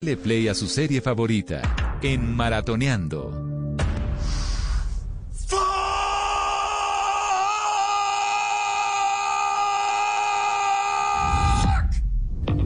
Le play a su serie favorita en Maratoneando.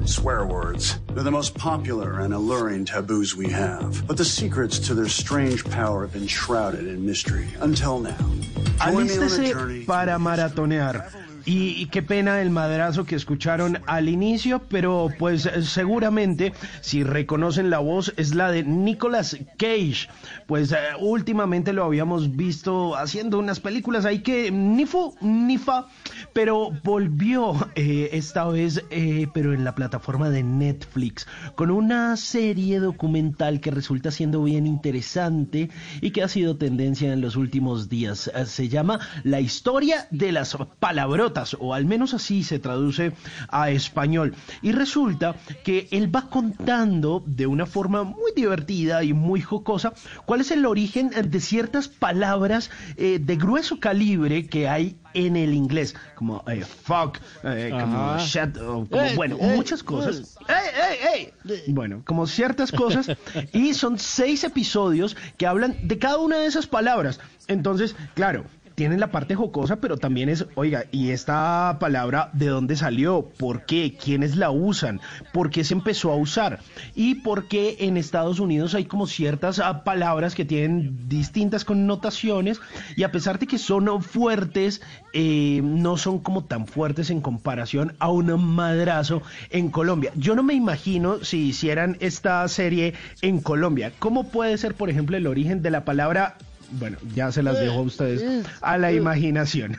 Swear words. They're the most popular and alluring taboos we have. But the secrets to their strange power have been shrouded in mystery until now. Alístese journey para maratonear. Y, qué pena el madrazo que escucharon al inicio, pero pues seguramente si reconocen la voz es la de Nicolas Cage. Pues eh, últimamente lo habíamos visto haciendo unas películas ahí que ni fu ni fa, pero volvió eh, esta vez, eh, pero en la plataforma de Netflix, con una serie documental que resulta siendo bien interesante y que ha sido tendencia en los últimos días. Se llama La historia de las palabrotas, o al menos así se traduce a español. Y resulta que él va contando de una forma muy divertida y muy jocosa cuál es el origen de ciertas palabras eh, de grueso calibre que hay en el inglés, como eh, fuck, eh, como shit, o como, Ey, bueno, ey, muchas cosas. ¡Ey, ey, ey! Bueno, como ciertas cosas. Y son seis episodios que hablan de cada una de esas palabras. Entonces, claro. Tienen la parte jocosa, pero también es, oiga, ¿y esta palabra de dónde salió? ¿Por qué? ¿Quiénes la usan? ¿Por qué se empezó a usar? ¿Y por qué en Estados Unidos hay como ciertas ah, palabras que tienen distintas connotaciones y a pesar de que son fuertes, eh, no son como tan fuertes en comparación a un madrazo en Colombia. Yo no me imagino si hicieran esta serie en Colombia. ¿Cómo puede ser, por ejemplo, el origen de la palabra bueno, ya se las dejo a ustedes a la imaginación.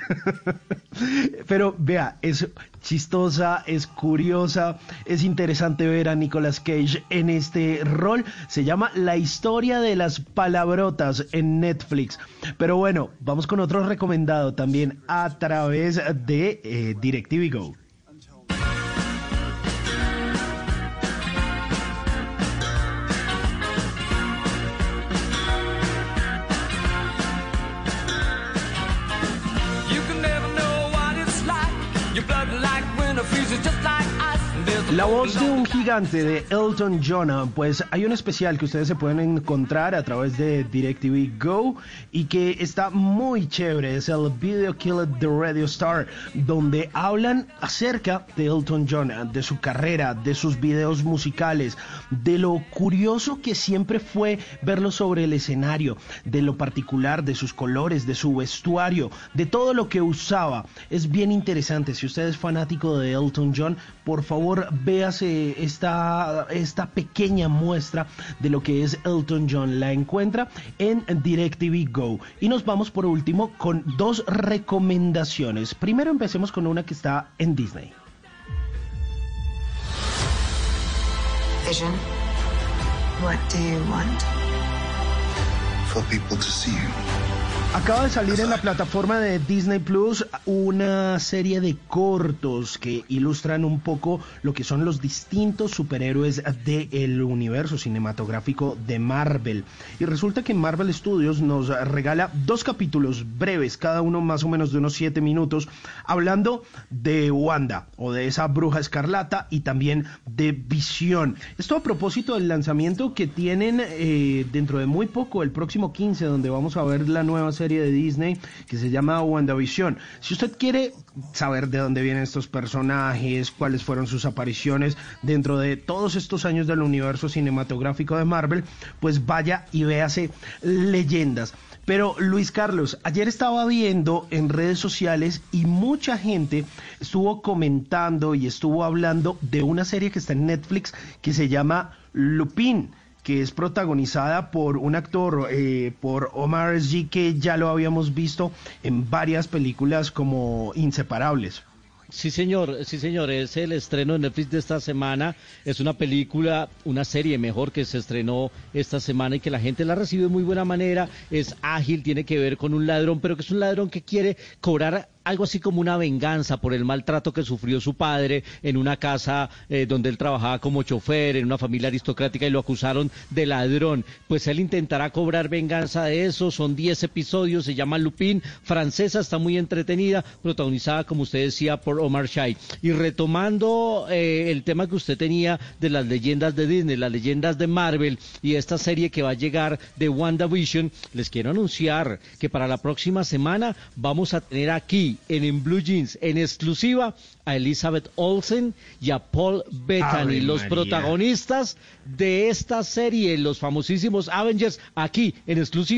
Pero vea, es chistosa, es curiosa, es interesante ver a Nicolas Cage en este rol. Se llama La historia de las palabrotas en Netflix. Pero bueno, vamos con otro recomendado también a través de eh, DirecTV Go. La voz de un gigante de Elton John, pues hay un especial que ustedes se pueden encontrar a través de DirecTV Go y que está muy chévere, es el Video Kill the Radio Star, donde hablan acerca de Elton John, de su carrera, de sus videos musicales, de lo curioso que siempre fue verlo sobre el escenario, de lo particular, de sus colores, de su vestuario, de todo lo que usaba. Es bien interesante, si usted es fanático de Elton John, por favor véase esta, esta pequeña muestra de lo que es Elton John. La encuentra en DirecTV Go. Y nos vamos por último con dos recomendaciones. Primero empecemos con una que está en Disney. Vision, what do you want? for people to see you. Acaba de salir en la plataforma de Disney Plus una serie de cortos que ilustran un poco lo que son los distintos superhéroes del universo cinematográfico de Marvel. Y resulta que Marvel Studios nos regala dos capítulos breves, cada uno más o menos de unos 7 minutos, hablando de Wanda o de esa bruja escarlata y también de Visión. Esto a propósito del lanzamiento que tienen eh, dentro de muy poco, el próximo 15, donde vamos a ver la nueva serie de Disney que se llama WandaVision. Si usted quiere saber de dónde vienen estos personajes, cuáles fueron sus apariciones dentro de todos estos años del universo cinematográfico de Marvel, pues vaya y véase leyendas. Pero Luis Carlos, ayer estaba viendo en redes sociales y mucha gente estuvo comentando y estuvo hablando de una serie que está en Netflix que se llama Lupin que es protagonizada por un actor, eh, por Omar G, que ya lo habíamos visto en varias películas como Inseparables. Sí, señor, sí, señor, es el estreno de Netflix de esta semana. Es una película, una serie mejor que se estrenó esta semana y que la gente la recibe de muy buena manera. Es ágil, tiene que ver con un ladrón, pero que es un ladrón que quiere cobrar algo así como una venganza por el maltrato que sufrió su padre en una casa eh, donde él trabajaba como chofer, en una familia aristocrática y lo acusaron de ladrón. Pues él intentará cobrar venganza de eso, son 10 episodios, se llama Lupin, francesa, está muy entretenida, protagonizada, como usted decía, por Omar Shai. Y retomando eh, el tema que usted tenía de las leyendas de Disney, las leyendas de Marvel y esta serie que va a llegar de WandaVision, les quiero anunciar que para la próxima semana vamos a tener aquí en, en Blue Jeans en exclusiva a Elizabeth Olsen y a Paul Bettany, Ave los María. protagonistas de esta serie, los famosísimos Avengers, aquí en exclusiva